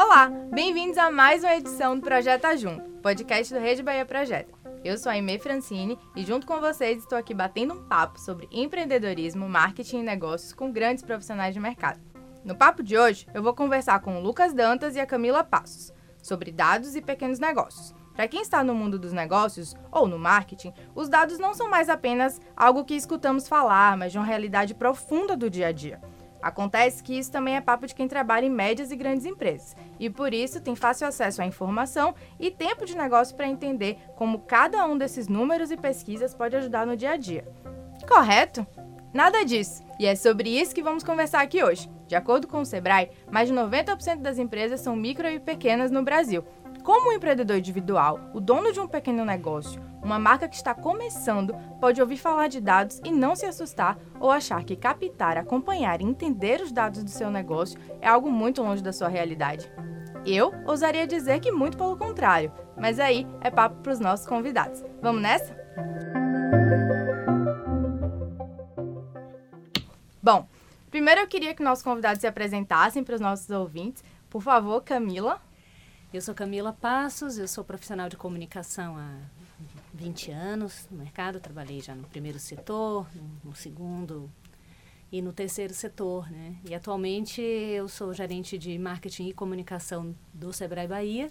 Olá, bem-vindos a mais uma edição do Projeto Junto, podcast do Rede Bahia Projeto. Eu sou a Aimee Francine e junto com vocês estou aqui batendo um papo sobre empreendedorismo, marketing e negócios com grandes profissionais de mercado. No papo de hoje, eu vou conversar com o Lucas Dantas e a Camila Passos sobre dados e pequenos negócios. Para quem está no mundo dos negócios ou no marketing, os dados não são mais apenas algo que escutamos falar, mas de uma realidade profunda do dia a dia. Acontece que isso também é papo de quem trabalha em médias e grandes empresas, e por isso tem fácil acesso à informação e tempo de negócio para entender como cada um desses números e pesquisas pode ajudar no dia a dia. Correto? Nada disso. E é sobre isso que vamos conversar aqui hoje. De acordo com o Sebrae, mais de 90% das empresas são micro e pequenas no Brasil. Como um empreendedor individual, o dono de um pequeno negócio, uma marca que está começando, pode ouvir falar de dados e não se assustar ou achar que captar, acompanhar e entender os dados do seu negócio é algo muito longe da sua realidade. Eu ousaria dizer que muito pelo contrário, mas aí é papo para os nossos convidados. Vamos nessa? Bom, primeiro eu queria que nossos convidados se apresentassem para os nossos ouvintes. Por favor, Camila. Eu sou Camila Passos, eu sou profissional de comunicação há 20 anos no mercado, trabalhei já no primeiro setor, no, segundo e no terceiro setor, né? E atualmente eu sou gerente de marketing e comunicação do Sebrae Bahia,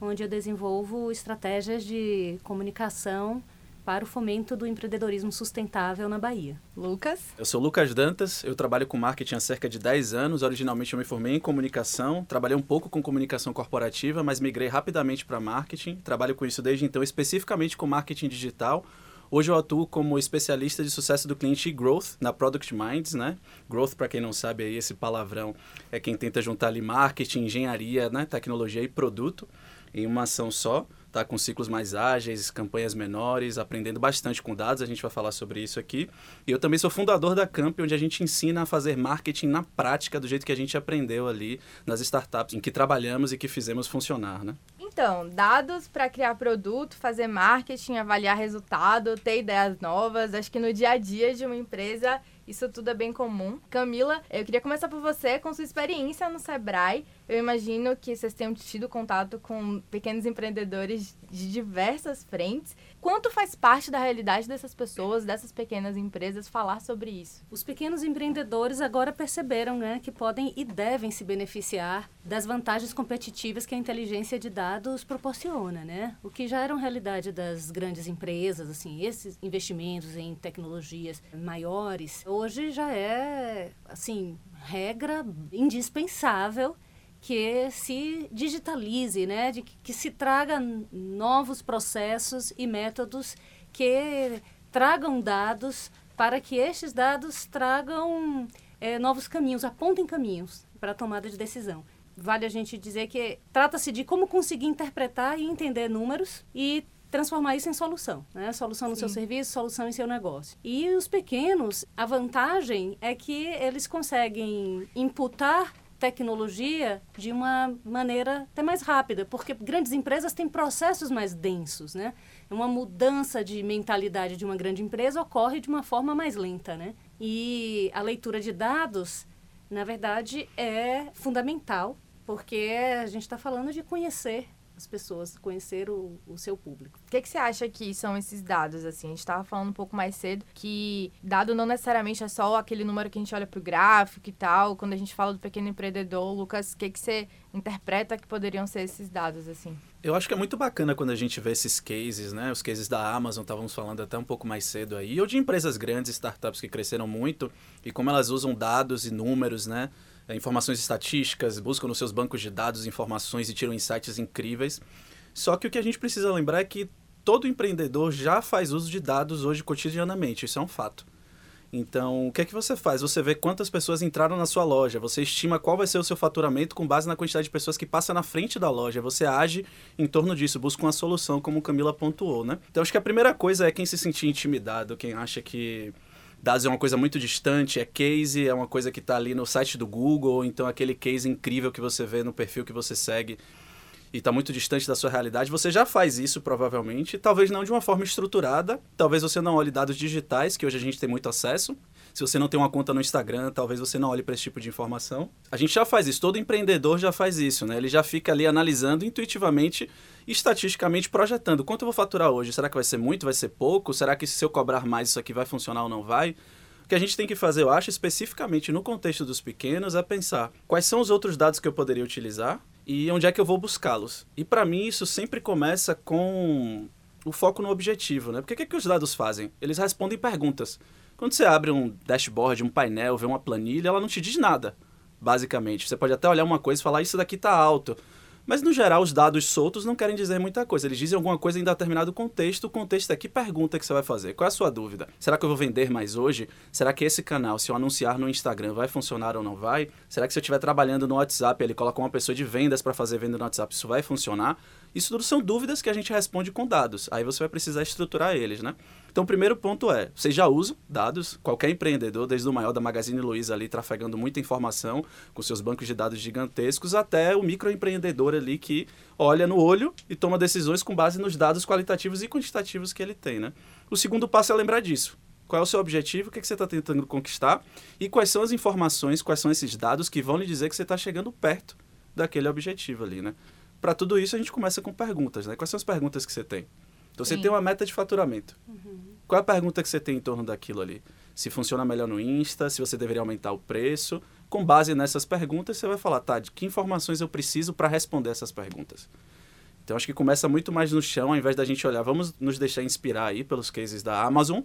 onde eu desenvolvo estratégias de comunicação para o fomento do empreendedorismo sustentável na Bahia. Lucas? Eu sou Lucas Dantas, eu trabalho com marketing há cerca de 10 anos. Originalmente eu me formei em comunicação, trabalhei um pouco com comunicação corporativa, mas migrei rapidamente para marketing. Trabalho com isso desde então, especificamente com marketing digital. Hoje eu atuo como especialista de sucesso do cliente e growth na Product Minds, né? Growth, para quem não sabe aí, esse palavrão é quem tenta juntar ali marketing, engenharia, né? tecnologia e produto em uma ação só tá com ciclos mais ágeis, campanhas menores, aprendendo bastante com dados, a gente vai falar sobre isso aqui. E eu também sou fundador da Camp, onde a gente ensina a fazer marketing na prática, do jeito que a gente aprendeu ali nas startups em que trabalhamos e que fizemos funcionar, né? Então, dados para criar produto, fazer marketing, avaliar resultado, ter ideias novas, acho que no dia a dia de uma empresa isso tudo é bem comum. Camila, eu queria começar por você com sua experiência no Sebrae. Eu imagino que vocês tenham tido contato com pequenos empreendedores de diversas frentes. Quanto faz parte da realidade dessas pessoas, dessas pequenas empresas, falar sobre isso? Os pequenos empreendedores agora perceberam né, que podem e devem se beneficiar das vantagens competitivas que a inteligência de dados proporciona. Né? O que já era uma realidade das grandes empresas, assim, esses investimentos em tecnologias maiores, hoje já é assim regra indispensável que se digitalize, né, de que, que se traga novos processos e métodos que tragam dados para que estes dados tragam é, novos caminhos, apontem caminhos para a tomada de decisão. Vale a gente dizer que trata-se de como conseguir interpretar e entender números e transformar isso em solução, né? Solução no Sim. seu serviço, solução em seu negócio. E os pequenos, a vantagem é que eles conseguem imputar tecnologia de uma maneira até mais rápida, porque grandes empresas têm processos mais densos, né? Uma mudança de mentalidade de uma grande empresa ocorre de uma forma mais lenta, né? E a leitura de dados, na verdade, é fundamental, porque a gente está falando de conhecer as pessoas, conhecer o, o seu público. O que, que você acha que são esses dados, assim? A gente estava falando um pouco mais cedo que dado não necessariamente é só aquele número que a gente olha para o gráfico e tal. Quando a gente fala do pequeno empreendedor, Lucas, o que, que você interpreta que poderiam ser esses dados, assim? Eu acho que é muito bacana quando a gente vê esses cases, né? Os cases da Amazon, estávamos falando até um pouco mais cedo aí, ou de empresas grandes, startups que cresceram muito, e como elas usam dados e números, né? É, informações estatísticas, buscam nos seus bancos de dados informações e tiram insights incríveis. Só que o que a gente precisa lembrar é que todo empreendedor já faz uso de dados hoje cotidianamente, isso é um fato. Então, o que é que você faz? Você vê quantas pessoas entraram na sua loja, você estima qual vai ser o seu faturamento com base na quantidade de pessoas que passa na frente da loja, você age em torno disso, busca uma solução, como Camila pontuou, né? Então, acho que a primeira coisa é quem se sentir intimidado, quem acha que dados é uma coisa muito distante, é case, é uma coisa que está ali no site do Google, então aquele case incrível que você vê no perfil que você segue e está muito distante da sua realidade, você já faz isso provavelmente, talvez não de uma forma estruturada, talvez você não olhe dados digitais, que hoje a gente tem muito acesso. Se você não tem uma conta no Instagram, talvez você não olhe para esse tipo de informação. A gente já faz isso, todo empreendedor já faz isso, né? Ele já fica ali analisando intuitivamente estatisticamente projetando. Quanto eu vou faturar hoje? Será que vai ser muito? Vai ser pouco? Será que se eu cobrar mais isso aqui vai funcionar ou não vai? O que a gente tem que fazer, eu acho, especificamente no contexto dos pequenos, é pensar quais são os outros dados que eu poderia utilizar e onde é que eu vou buscá-los. E para mim isso sempre começa com o foco no objetivo, né? Porque o que, é que os dados fazem? Eles respondem perguntas. Quando você abre um dashboard, um painel, vê uma planilha, ela não te diz nada, basicamente. Você pode até olhar uma coisa e falar, isso daqui está alto. Mas, no geral, os dados soltos não querem dizer muita coisa. Eles dizem alguma coisa em determinado contexto. O contexto é que pergunta que você vai fazer. Qual é a sua dúvida? Será que eu vou vender mais hoje? Será que esse canal, se eu anunciar no Instagram, vai funcionar ou não vai? Será que se eu estiver trabalhando no WhatsApp, ele coloca uma pessoa de vendas para fazer venda no WhatsApp, isso vai funcionar? Isso tudo são dúvidas que a gente responde com dados. Aí você vai precisar estruturar eles, né? Então, o primeiro ponto é, vocês já usam dados, qualquer empreendedor, desde o maior da Magazine Luiza ali, trafegando muita informação com seus bancos de dados gigantescos, até o microempreendedor ali que olha no olho e toma decisões com base nos dados qualitativos e quantitativos que ele tem, né? O segundo passo é lembrar disso. Qual é o seu objetivo? O que, é que você está tentando conquistar? E quais são as informações, quais são esses dados que vão lhe dizer que você está chegando perto daquele objetivo ali, né? Para tudo isso, a gente começa com perguntas, né? Quais são as perguntas que você tem? Então, você Sim. tem uma meta de faturamento. Uhum. Qual é a pergunta que você tem em torno daquilo ali? Se funciona melhor no Insta, se você deveria aumentar o preço. Com base nessas perguntas, você vai falar, tá, de que informações eu preciso para responder essas perguntas? Então, acho que começa muito mais no chão, ao invés da gente olhar, vamos nos deixar inspirar aí pelos cases da Amazon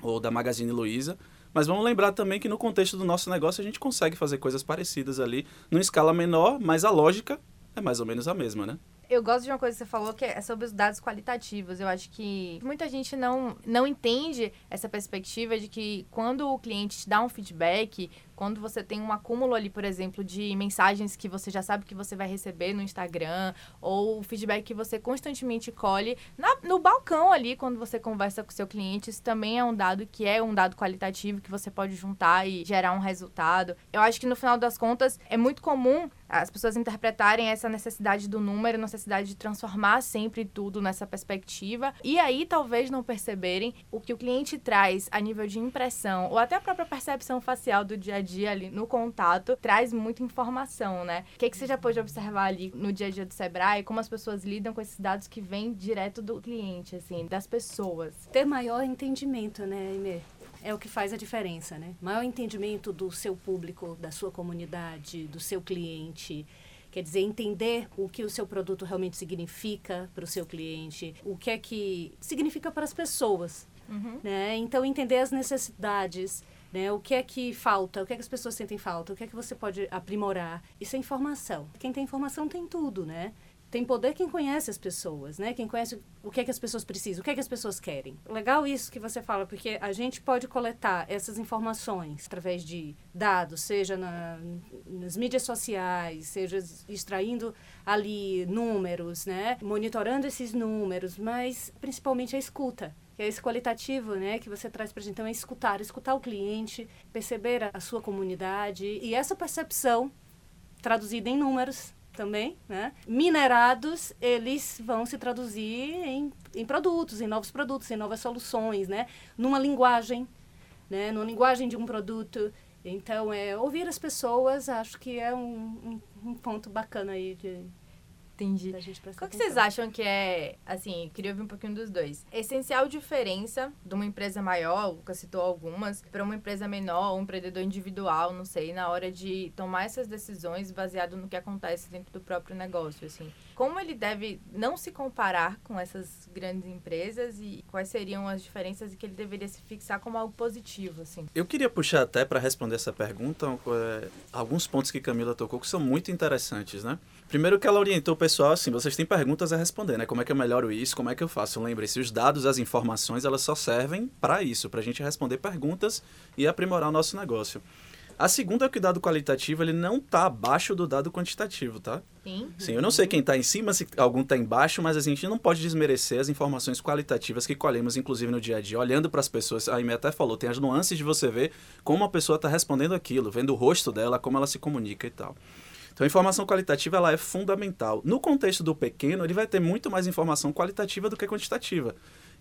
ou da Magazine Luiza, mas vamos lembrar também que no contexto do nosso negócio a gente consegue fazer coisas parecidas ali, numa escala menor, mas a lógica é mais ou menos a mesma, né? Eu gosto de uma coisa que você falou que é sobre os dados qualitativos. Eu acho que muita gente não, não entende essa perspectiva de que quando o cliente te dá um feedback, quando você tem um acúmulo ali, por exemplo, de mensagens que você já sabe que você vai receber no Instagram, ou feedback que você constantemente colhe na, no balcão ali, quando você conversa com seu cliente, isso também é um dado que é um dado qualitativo que você pode juntar e gerar um resultado. Eu acho que no final das contas é muito comum as pessoas interpretarem essa necessidade do número, necessidade de transformar sempre tudo nessa perspectiva, e aí talvez não perceberem o que o cliente traz a nível de impressão, ou até a própria percepção facial do dia a dia ali no contato traz muita informação, né? O que, que você já pôde observar ali no dia a dia do Sebrae, como as pessoas lidam com esses dados que vêm direto do cliente, assim, das pessoas? Ter maior entendimento, né, Aimee? é o que faz a diferença, né? Maior entendimento do seu público, da sua comunidade, do seu cliente. Quer dizer, entender o que o seu produto realmente significa para o seu cliente, o que é que significa para as pessoas. Uhum. Né? Então, entender as necessidades, né? O que é que falta? O que é que as pessoas sentem falta? O que é que você pode aprimorar? Isso é informação. Quem tem informação tem tudo, né? Tem poder quem conhece as pessoas, né? Quem conhece o que é que as pessoas precisam, o que é que as pessoas querem. Legal isso que você fala, porque a gente pode coletar essas informações através de dados, seja na, nas mídias sociais, seja extraindo ali números, né? Monitorando esses números, mas principalmente a escuta que é esse qualitativo, né, que você traz para gente. Então, é escutar, escutar o cliente, perceber a, a sua comunidade e essa percepção traduzida em números também, né? Minerados, eles vão se traduzir em, em produtos, em novos produtos, em novas soluções, né? Numa linguagem, né? Numa linguagem de um produto. Então, é ouvir as pessoas, acho que é um, um, um ponto bacana aí de, Entendi. Qual que vocês acham que é, assim, queria ouvir um pouquinho dos dois. Essencial diferença de uma empresa maior, o Lucas citou algumas, para uma empresa menor, um empreendedor individual, não sei, na hora de tomar essas decisões baseado no que acontece dentro do próprio negócio, assim. Como ele deve não se comparar com essas grandes empresas e quais seriam as diferenças e que ele deveria se fixar como algo positivo, assim? Eu queria puxar até para responder essa pergunta é, alguns pontos que Camila tocou que são muito interessantes, né? Primeiro que ela orientou o pessoal assim, vocês têm perguntas a responder, né? Como é que eu melhoro isso? Como é que eu faço? Lembre-se, os dados, as informações, elas só servem para isso, para a gente responder perguntas e aprimorar o nosso negócio. A segunda é que o dado qualitativo ele não está abaixo do dado quantitativo, tá? Sim. Sim, eu não sei quem está em cima, se algum está embaixo, mas a gente não pode desmerecer as informações qualitativas que colhemos, inclusive no dia a dia, olhando para as pessoas. A Amy até falou, tem as nuances de você ver como a pessoa está respondendo aquilo, vendo o rosto dela, como ela se comunica e tal. Então, a informação qualitativa ela é fundamental. No contexto do pequeno, ele vai ter muito mais informação qualitativa do que quantitativa.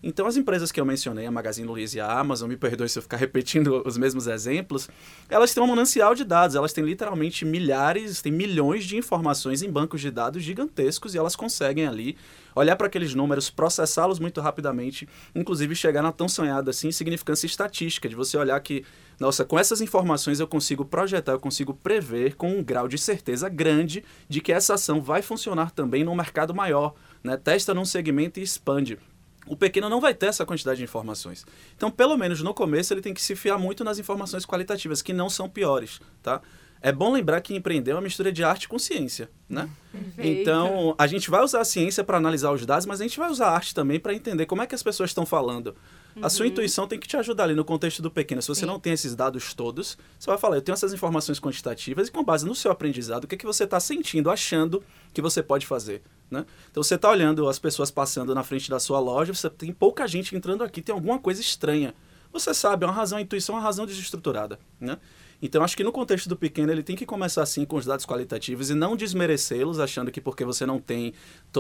Então, as empresas que eu mencionei, a Magazine Luiza e a Amazon, me perdoe se eu ficar repetindo os mesmos exemplos, elas têm um manancial de dados, elas têm literalmente milhares, têm milhões de informações em bancos de dados gigantescos e elas conseguem ali olhar para aqueles números, processá-los muito rapidamente, inclusive chegar na tão sonhada assim significância estatística, de você olhar que, nossa, com essas informações eu consigo projetar, eu consigo prever com um grau de certeza grande de que essa ação vai funcionar também num mercado maior, né? Testa num segmento e expande o pequeno não vai ter essa quantidade de informações. Então, pelo menos no começo, ele tem que se fiar muito nas informações qualitativas, que não são piores, tá? É bom lembrar que empreender é uma mistura de arte com ciência, né? Perfeito. Então, a gente vai usar a ciência para analisar os dados, mas a gente vai usar a arte também para entender como é que as pessoas estão falando. Uhum. A sua uhum. intuição tem que te ajudar ali no contexto do pequeno. Se você Sim. não tem esses dados todos, você vai falar, eu tenho essas informações quantitativas e com base no seu aprendizado, o que, é que você está sentindo, achando que você pode fazer. Né? Então você está olhando as pessoas passando na frente da sua loja, você tem pouca gente entrando aqui, tem alguma coisa estranha. Você sabe, é uma razão, a intuição é uma razão desestruturada. Né? Então, acho que no contexto do pequeno, ele tem que começar assim com os dados qualitativos e não desmerecê-los, achando que porque você não tem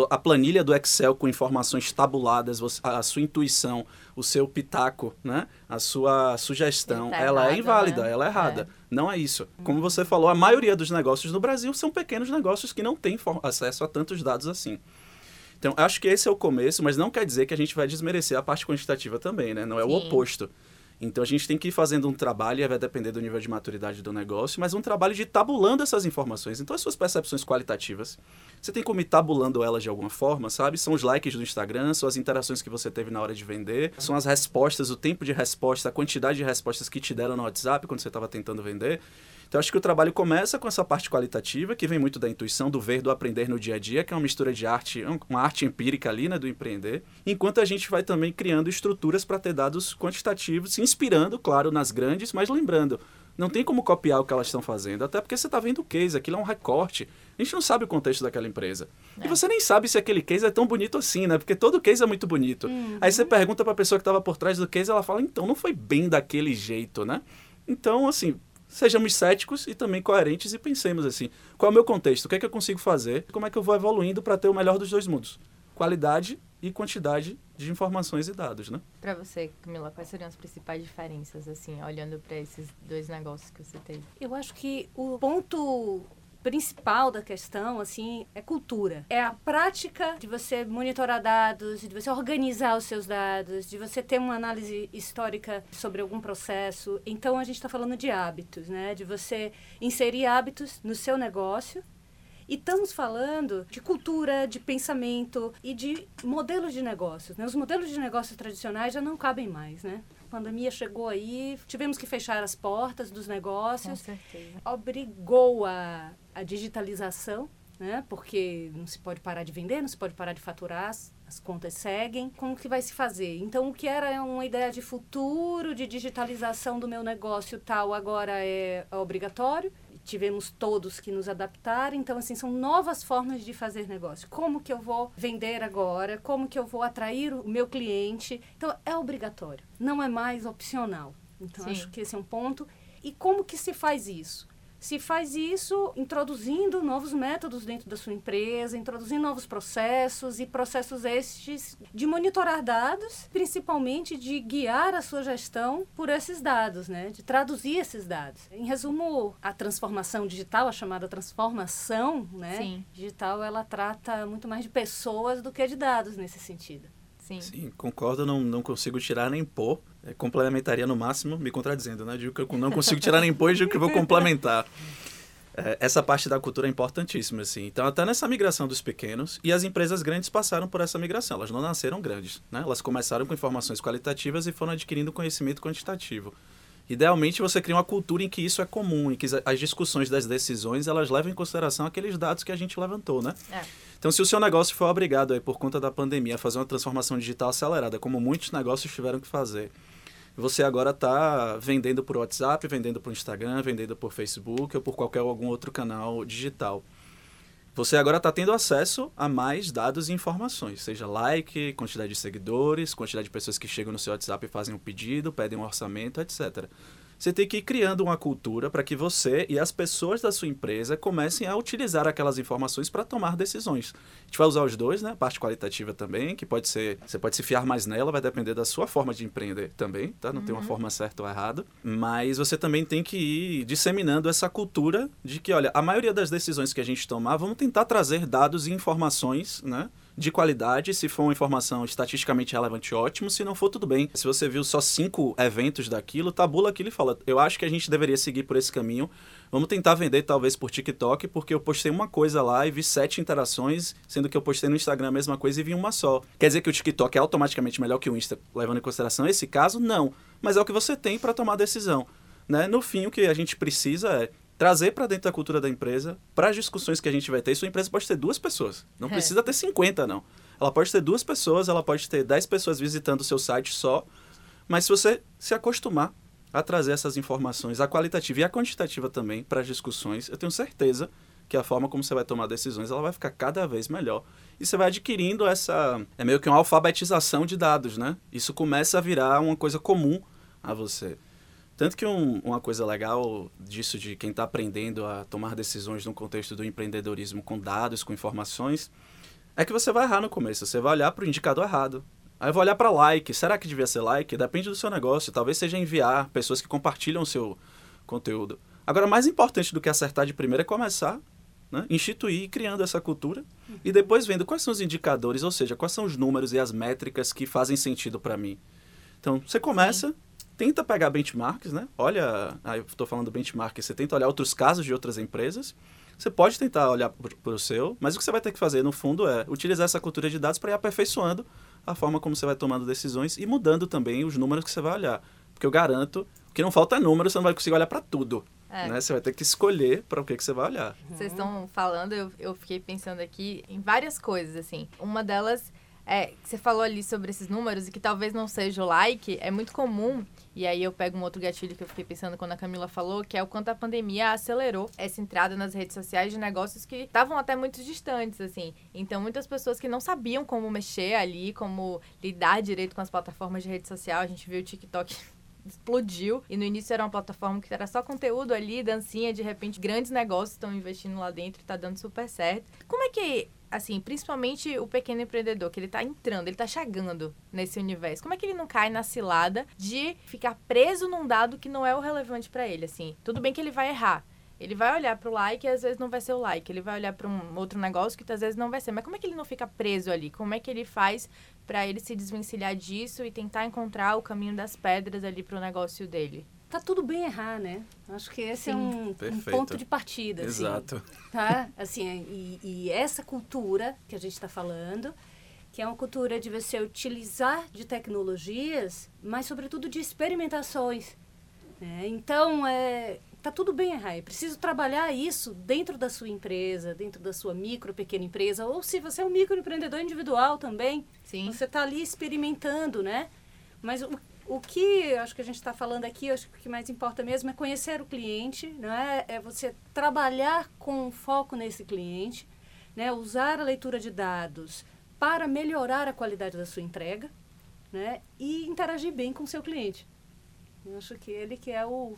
a planilha do Excel com informações tabuladas, a sua intuição, o seu pitaco, né? a sua sugestão, tá ela é errado, é inválida, né? ela é errada. É. Não é isso. Como você falou, a maioria dos negócios no Brasil são pequenos negócios que não têm acesso a tantos dados assim. Então, acho que esse é o começo, mas não quer dizer que a gente vai desmerecer a parte quantitativa também, né? Não é Sim. o oposto. Então a gente tem que ir fazendo um trabalho, e vai depender do nível de maturidade do negócio, mas um trabalho de tabulando essas informações. Então as suas percepções qualitativas, você tem como ir tabulando elas de alguma forma, sabe? São os likes do Instagram, são as interações que você teve na hora de vender, são as respostas, o tempo de resposta, a quantidade de respostas que te deram no WhatsApp quando você estava tentando vender. Então, acho que o trabalho começa com essa parte qualitativa, que vem muito da intuição, do ver, do aprender no dia a dia, que é uma mistura de arte, uma arte empírica ali, né, do empreender, enquanto a gente vai também criando estruturas para ter dados quantitativos, se inspirando, claro, nas grandes, mas lembrando, não tem como copiar o que elas estão fazendo, até porque você está vendo o case, aquilo é um recorte. A gente não sabe o contexto daquela empresa. É. E você nem sabe se aquele case é tão bonito assim, né? Porque todo case é muito bonito. Uhum. Aí você pergunta para a pessoa que estava por trás do case, ela fala, então, não foi bem daquele jeito, né? Então, assim, sejamos céticos e também coerentes e pensemos assim: qual é o meu contexto? O que é que eu consigo fazer? Como é que eu vou evoluindo para ter o melhor dos dois mundos? Qualidade e quantidade de informações e dados, né? Para você, Camila, quais seriam as principais diferenças, assim, olhando para esses dois negócios que você teve? Eu acho que o ponto principal da questão, assim, é cultura. É a prática de você monitorar dados, de você organizar os seus dados, de você ter uma análise histórica sobre algum processo. Então, a gente está falando de hábitos, né? De você inserir hábitos no seu negócio e estamos falando de cultura, de pensamento e de modelos de negócios. Né? Os modelos de negócios tradicionais já não cabem mais, né? A pandemia chegou aí, tivemos que fechar as portas dos negócios. Com certeza. Obrigou a a digitalização, né? Porque não se pode parar de vender, não se pode parar de faturar, as, as contas seguem. Como que vai se fazer? Então, o que era uma ideia de futuro, de digitalização do meu negócio tal, agora é, é obrigatório tivemos todos que nos adaptar. Então, assim, são novas formas de fazer negócio. Como que eu vou vender agora? Como que eu vou atrair o meu cliente? Então, é obrigatório, não é mais opcional. Então, Sim. acho que esse é um ponto. E como que se faz isso? Se faz isso introduzindo novos métodos dentro da sua empresa, introduzindo novos processos e processos estes de monitorar dados, principalmente de guiar a sua gestão por esses dados, né? De traduzir esses dados. Em resumo, a transformação digital, a chamada transformação, né? Sim. Digital, ela trata muito mais de pessoas do que de dados nesse sentido. Sim. Sim, concordo, não, não consigo tirar nem pôr. É, complementaria no máximo, me contradizendo, né? Digo que eu não consigo tirar nem pôr e digo que vou complementar. É, essa parte da cultura é importantíssima, assim. Então, até nessa migração dos pequenos, e as empresas grandes passaram por essa migração. Elas não nasceram grandes, né? Elas começaram com informações qualitativas e foram adquirindo conhecimento quantitativo. Idealmente, você cria uma cultura em que isso é comum, em que as discussões das decisões, elas levam em consideração aqueles dados que a gente levantou, né? É. Então, se o seu negócio for obrigado aí, por conta da pandemia, a fazer uma transformação digital acelerada, como muitos negócios tiveram que fazer, você agora está vendendo por WhatsApp, vendendo por Instagram, vendendo por Facebook ou por qualquer algum outro canal digital. Você agora está tendo acesso a mais dados e informações, seja like, quantidade de seguidores, quantidade de pessoas que chegam no seu WhatsApp e fazem um pedido, pedem um orçamento, etc. você tem que ir criando uma cultura para que você e as pessoas da sua empresa comecem a utilizar aquelas informações para tomar decisões. A gente vai usar os dois, né? A parte qualitativa também, que pode ser, você pode se fiar mais nela, vai depender da sua forma de empreender também, tá? Não uhum. tem uma uhum. forma certa ou errada, mas você também tem que ir disseminando essa cultura de que, olha, a maioria das decisões que a gente tomar, vamos tentar trazer dados e informações, né? De qualidade. Se for uma informação estatisticamente relevante, ótimo. Se não for, tudo bem. Se você viu só cinco eventos daquilo, tabula aquilo e fala: Eu acho que a gente deveria seguir por esse caminho. Vamos tentar vender talvez por TikTok, porque eu postei uma coisa lá e vi sete interações, sendo que eu postei no Instagram a mesma coisa e vi uma só. Quer dizer que o TikTok é automaticamente melhor que o Insta, levando em consideração esse caso? Não. Mas é o que você tem para tomar decisão. Né? No fim, o que a gente precisa é trazer para dentro da cultura da empresa, para as discussões que a gente vai ter. Sua empresa pode ter duas pessoas, não é. precisa ter 50, não. Ela pode ter duas pessoas, ela pode ter 10 pessoas visitando o seu site só, mas se você se acostumar a trazer essas informações, a qualitativa e a quantitativa também, para as discussões, eu tenho certeza que a forma como você vai tomar decisões ela vai ficar cada vez melhor. E você vai adquirindo essa. É meio que uma alfabetização de dados, né? Isso começa a virar uma coisa comum a você. Tanto que um, uma coisa legal disso de quem está aprendendo a tomar decisões no contexto do empreendedorismo com dados, com informações, é que você vai errar no começo. Você vai olhar para o indicador errado. Aí vou olhar para like. Será que devia ser like? Depende do seu negócio. Talvez seja enviar pessoas que compartilham o seu conteúdo. Agora, mais importante do que acertar de primeira é começar, né? instituir criando essa cultura uhum. e depois vendo quais são os indicadores, ou seja, quais são os números e as métricas que fazem sentido para mim. Então, você começa, Sim tenta pegar benchmarks, né? Olha, aí eu estou falando benchmark, você tenta olhar outros casos de outras empresas. Você pode tentar olhar para o seu, mas o que você vai ter que fazer, no fundo, é utilizar essa cultura de dados para ir aperfeiçoando a forma como você vai tomando decisões e mudando também os números que você vai olhar. Porque eu garanto que não falta número, você não vai conseguir olhar para tudo. É. Né? Você vai ter que escolher para o que, que você vai olhar. Vocês estão falando, eu, eu fiquei pensando aqui em várias coisas, assim. Uma delas é, você falou ali sobre esses números e que talvez não seja o like, é muito comum, e aí eu pego um outro gatilho que eu fiquei pensando quando a Camila falou, que é o quanto a pandemia acelerou essa entrada nas redes sociais de negócios que estavam até muito distantes, assim. Então, muitas pessoas que não sabiam como mexer ali, como lidar direito com as plataformas de rede social, a gente viu o TikTok explodiu. E no início era uma plataforma que era só conteúdo ali, dancinha, de repente grandes negócios estão investindo lá dentro e tá dando super certo. Como é que assim, principalmente o pequeno empreendedor, que ele tá entrando, ele tá chegando nesse universo. Como é que ele não cai na cilada de ficar preso num dado que não é o relevante para ele, assim? Tudo bem que ele vai errar. Ele vai olhar para o like e às vezes não vai ser o like. Ele vai olhar para um outro negócio que às vezes não vai ser. Mas como é que ele não fica preso ali? Como é que ele faz para ele se desvencilhar disso e tentar encontrar o caminho das pedras ali para o negócio dele? Tá tudo bem errar, né? Acho que esse é Sim. é um, um, ponto de partida. Assim, Exato. Tá? Assim, e, e essa cultura que a gente está falando, que é uma cultura de você utilizar de tecnologias, mas sobretudo de experimentações. Né? Então, é, tá tudo bem errar. É preciso trabalhar isso dentro da sua empresa, dentro da sua micro, pequena empresa, ou se você é um microempreendedor individual também, Sim. você está ali experimentando, né? Mas o, o que acho que a gente está falando aqui, acho que o que mais importa mesmo é conhecer o cliente, né? é você trabalhar com foco nesse cliente, né? usar a leitura de dados para melhorar a qualidade da sua entrega né? e interagir bem com o seu cliente. Eu acho que ele que é o,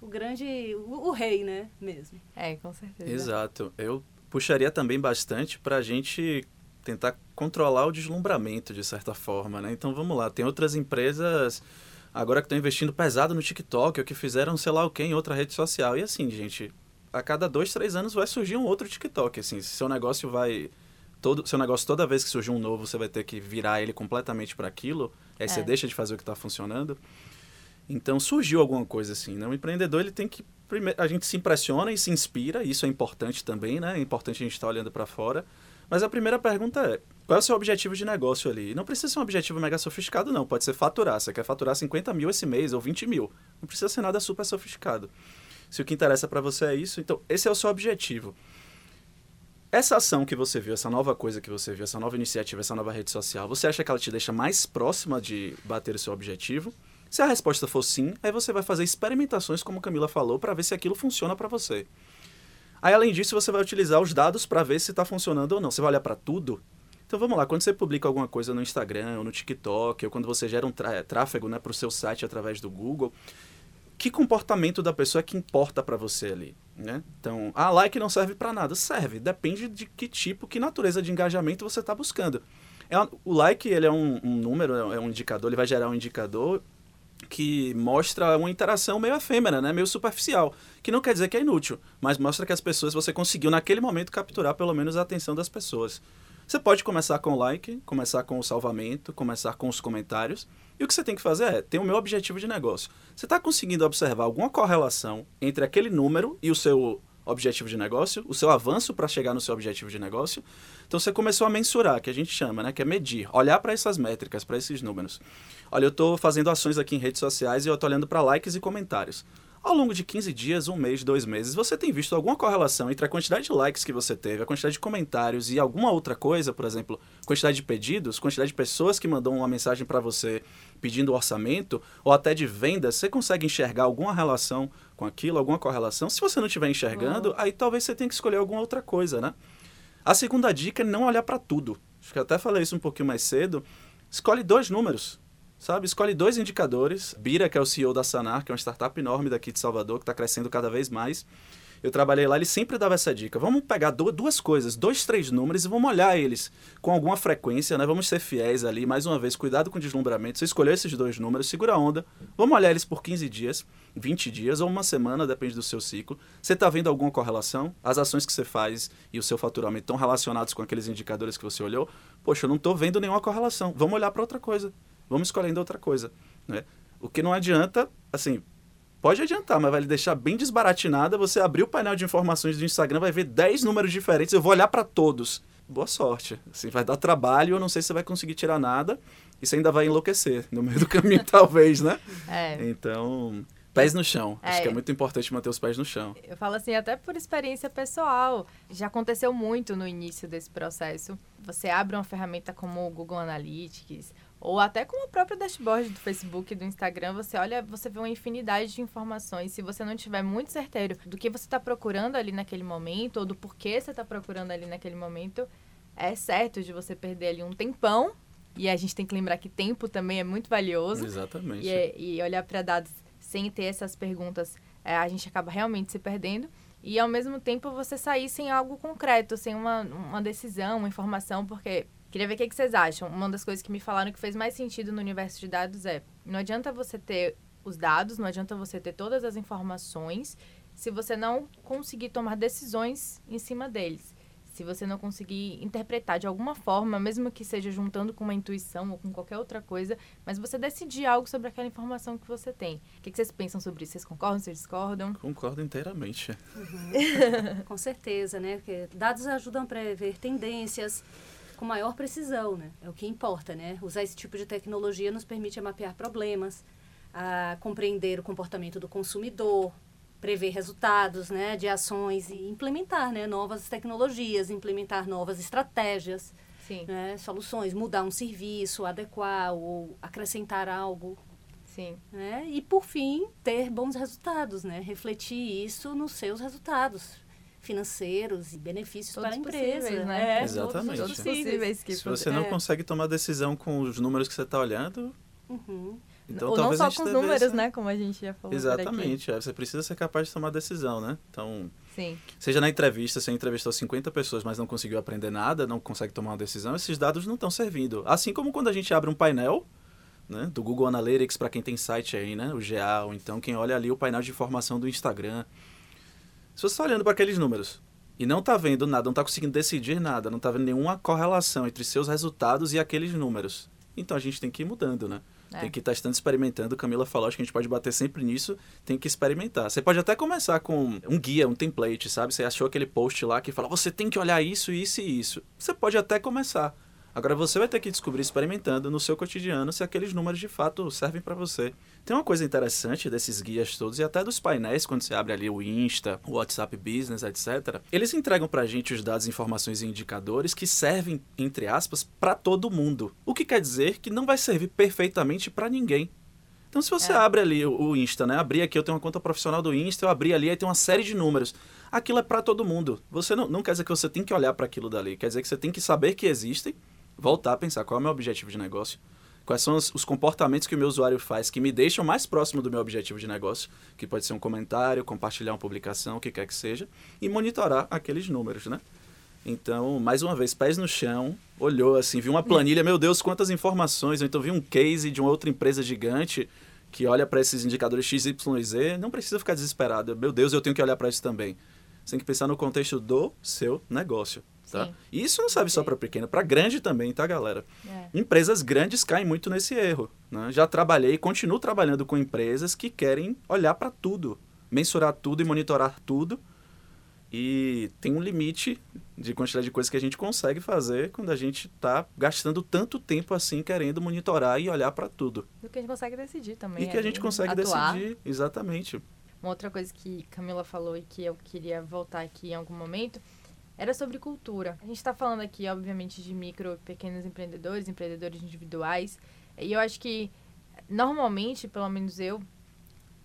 o grande, o, o rei, né, mesmo. É, com certeza. Exato. Eu puxaria também bastante para a gente tentar controlar o deslumbramento de certa forma, né? Então vamos lá, tem outras empresas agora que estão investindo pesado no TikTok ou que fizeram sei lá o que em outra rede social. E assim, gente, a cada dois, três anos vai surgir um outro TikTok. Assim, se seu negócio vai. Todo, seu negócio, toda vez que surgir um novo, você vai ter que virar ele completamente para aquilo. Aí é. você deixa de fazer o que está funcionando. Então surgiu alguma coisa assim, né? O empreendedor ele tem que primeiro a gente se impressiona e se inspira, isso é importante também, né? É importante a gente estar tá olhando para fora. Mas a primeira pergunta é: qual é o seu objetivo de negócio ali? Não precisa ser um objetivo mega sofisticado, não. Pode ser faturar. Você quer faturar 50 mil esse mês ou 20 mil. Não precisa ser nada super sofisticado. Se o que interessa para você é isso, então esse é o seu objetivo. Essa ação que você viu, essa nova coisa que você viu, essa nova iniciativa, essa nova rede social, você acha que ela te deixa mais próxima de bater o seu objetivo? Se a resposta for sim, aí você vai fazer experimentações, como Camila falou, para ver se aquilo funciona para você. Aí, além disso, você vai utilizar os dados para ver se está funcionando ou não. Você vai olhar para tudo. Então vamos lá, quando você publica alguma coisa no Instagram ou no TikTok, ou quando você gera um tráfego né, para o seu site através do Google, que comportamento da pessoa é que importa para você ali, né? Então, a like não serve para nada, serve, depende de que tipo, que natureza de engajamento você está buscando. É, o like ele é um, um número, é um indicador, ele vai gerar um indicador que mostra uma interação meio efêmera, né? meio superficial, que não quer dizer que é inútil, mas mostra que as pessoas você conseguiu naquele momento capturar pelo menos a atenção das pessoas. Você pode começar com o like, começar com o salvamento, começar com os comentários. E o que você tem que fazer é ter o meu objetivo de negócio. Você está conseguindo observar alguma correlação entre aquele número e o seu objetivo de negócio, o seu avanço para chegar no seu objetivo de negócio. Então você começou a mensurar, que a gente chama, né, que é medir, olhar para essas métricas, para esses números. Olha, eu estou fazendo ações aqui em redes sociais e eu estou olhando para likes e comentários. Ao longo de 15 dias, um mês, dois meses, você tem visto alguma correlação entre a quantidade de likes que você teve, a quantidade de comentários e alguma outra coisa, por exemplo, quantidade de pedidos, quantidade de pessoas que mandam uma mensagem para você pedindo orçamento ou até de vendas, você consegue enxergar alguma relação com aquilo, alguma correlação? Se você não estiver enxergando, uhum. aí talvez você tenha que escolher alguma outra coisa, né? A segunda dica é não olhar para tudo. Acho que eu até falei isso um pouquinho mais cedo. Escolhe dois números sabe? Escolhe dois indicadores. Bira, que é o CEO da Sanar, que é uma startup enorme daqui de Salvador, que está crescendo cada vez mais. Eu trabalhei lá, ele sempre dava essa dica. Vamos pegar duas coisas, dois, três números e vamos olhar eles com alguma frequência, né? Vamos ser fiéis ali. Mais uma vez, cuidado com o deslumbramento. Você escolheu esses dois números, segura a onda. Vamos olhar eles por 15 dias, 20 dias ou uma semana, depende do seu ciclo. Você está vendo alguma correlação? As ações que você faz e o seu faturamento estão relacionados com aqueles indicadores que você olhou? Poxa, eu não estou vendo nenhuma correlação. Vamos olhar para outra coisa vamos escolhendo outra coisa. Né? O que não adianta, assim, pode adiantar, mas vai lhe deixar bem desbaratinada. Você abrir o painel de informações do Instagram, vai ver 10 números diferentes, eu vou olhar para todos. Boa sorte. Assim, vai dar trabalho, eu não sei se você vai conseguir tirar nada. E você ainda vai enlouquecer no meio do caminho, talvez, né? É. Então, Pés no chão. É, Acho que é muito importante manter os pés no chão. Eu falo assim, até por experiência pessoal. Já aconteceu muito no início desse processo. Você abre uma ferramenta como o Google Analytics ou até com o próprio dashboard do Facebook e do Instagram, você olha, você vê uma infinidade de informações. Se você não tiver muito certeiro do que você está procurando ali naquele momento, ou do porquê você está procurando ali naquele momento, é certo de você perder ali um tempão. E a gente tem que lembrar que tempo também é muito valioso. Exatamente. E, e olhar para dados sem ter essas perguntas, é, a gente acaba realmente se perdendo. E ao mesmo tempo você sair sem algo concreto, sem uma, uma decisão, uma informação, porque Queria ver o que, que vocês acham. Uma das coisas que me falaram que fez mais sentido no universo de dados é: não adianta você ter os dados, não adianta você ter todas as informações se você não conseguir tomar decisões em cima deles. Se você não conseguir interpretar de alguma forma, mesmo que seja juntando com uma intuição ou com qualquer outra coisa, mas você decidir algo sobre aquela informação que você tem. O que, que vocês pensam sobre isso? Vocês concordam? Vocês discordam? Concordo inteiramente. Uhum. com certeza, né? Porque dados ajudam a prever tendências, com maior precisão, né? É o que importa, né? Usar esse tipo de tecnologia nos permite mapear problemas, a compreender o comportamento do consumidor, prever resultados, né, de ações e implementar, né, novas tecnologias, implementar novas estratégias, Sim. Né, soluções, mudar um serviço, adequar ou acrescentar algo. Sim. Né? E por fim, ter bons resultados, né? Refletir isso nos seus resultados financeiros e benefícios todos para a empresa. Né? É, Exatamente. Todos possíveis que Se você não é. consegue tomar decisão com os números que você está olhando, uhum. Então, Ou não só com os números, né? Como a gente já falou. Exatamente. É, você precisa ser capaz de tomar decisão, né? Então, Sim. seja na entrevista, você entrevistou 50 pessoas, mas não conseguiu aprender nada, não consegue tomar uma decisão, esses dados não estão servindo. Assim como quando a gente abre um painel né, do Google Analytics para quem tem site aí, né? O GA, ou então quem olha ali o painel de informação do Instagram. Se você está olhando para aqueles números e não está vendo nada, não está conseguindo decidir nada, não está vendo nenhuma correlação entre seus resultados e aqueles números, então a gente tem que ir mudando, né? É. Tem que ir testando, experimentando. Camila falou, acho que a gente pode bater sempre nisso. Tem que experimentar. Você pode até começar com um guia, um template, sabe? Você achou aquele post lá que fala, você tem que olhar isso, isso e isso. Você pode até começar. Agora você vai ter que descobrir experimentando no seu cotidiano se aqueles números de fato servem para você. Tem uma coisa interessante desses guias todos e até dos painéis quando você abre ali o Insta, o WhatsApp Business, etc. Eles entregam para a gente os dados, informações e indicadores que servem entre aspas para todo mundo. O que quer dizer que não vai servir perfeitamente para ninguém. Então, se você é. abre ali o, o Insta, né? Abri aqui, eu tenho uma conta profissional do Insta, eu abri ali, aí tem uma série de números. Aquilo é para todo mundo. Você não, não quer dizer que você tem que olhar para aquilo dali, quer dizer que você tem que saber que existem voltar a pensar qual é o meu objetivo de negócio, Quais são os, os comportamentos que o meu usuário faz que me deixam mais próximo do meu objetivo de negócio, que pode ser um comentário, compartilhar uma publicação, o que quer que seja, e monitorar aqueles números, né? Então, mais uma vez, pés no chão, olhou assim, viu uma planilha, meu Deus, quantas informações, então viu um case de uma outra empresa gigante que olha para esses indicadores X, Y e Z, não precisa ficar desesperado. Meu Deus, eu tenho que olhar para isso também. Você tem que pensar no contexto do seu negócio. Tá? E isso não serve só para pequeno, para grande também, tá, galera? É. Empresas grandes caem muito nesse erro. Né? Já trabalhei e continuo trabalhando com empresas que querem olhar para tudo, mensurar tudo e monitorar tudo. E tem um limite de quantidade de coisas que a gente consegue fazer quando a gente está gastando tanto tempo assim querendo monitorar e olhar para tudo. Do que a gente consegue decidir também. E que a gente consegue atuar. decidir, exatamente. Uma outra coisa que Camila falou e que eu queria voltar aqui em algum momento era sobre cultura. A gente está falando aqui, obviamente, de micro pequenos empreendedores, empreendedores individuais. E eu acho que, normalmente, pelo menos eu,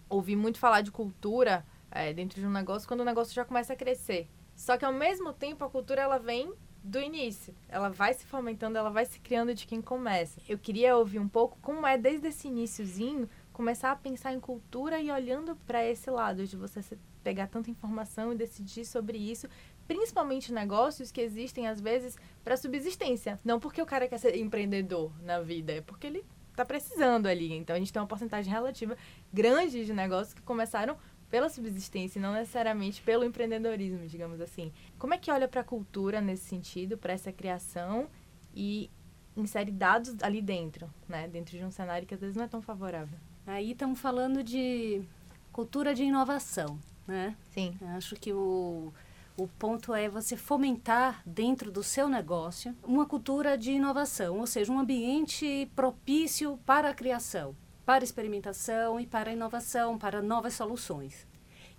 ouvi muito falar de cultura é, dentro de um negócio quando o negócio já começa a crescer. Só que, ao mesmo tempo, a cultura ela vem do início. Ela vai se fomentando, ela vai se criando de quem começa. Eu queria ouvir um pouco como é, desde esse iníciozinho, começar a pensar em cultura e olhando para esse lado de você pegar tanta informação e decidir sobre isso principalmente negócios que existem às vezes para subsistência. Não porque o cara quer ser empreendedor na vida, é porque ele está precisando ali. Então a gente tem uma porcentagem relativa grande de negócios que começaram pela subsistência e não necessariamente pelo empreendedorismo, digamos assim. Como é que olha para a cultura nesse sentido, para essa criação e insere dados ali dentro, né? Dentro de um cenário que às vezes não é tão favorável. Aí estamos falando de cultura de inovação, né? Sim. acho que o o ponto é você fomentar dentro do seu negócio uma cultura de inovação, ou seja, um ambiente propício para a criação, para a experimentação e para a inovação, para novas soluções.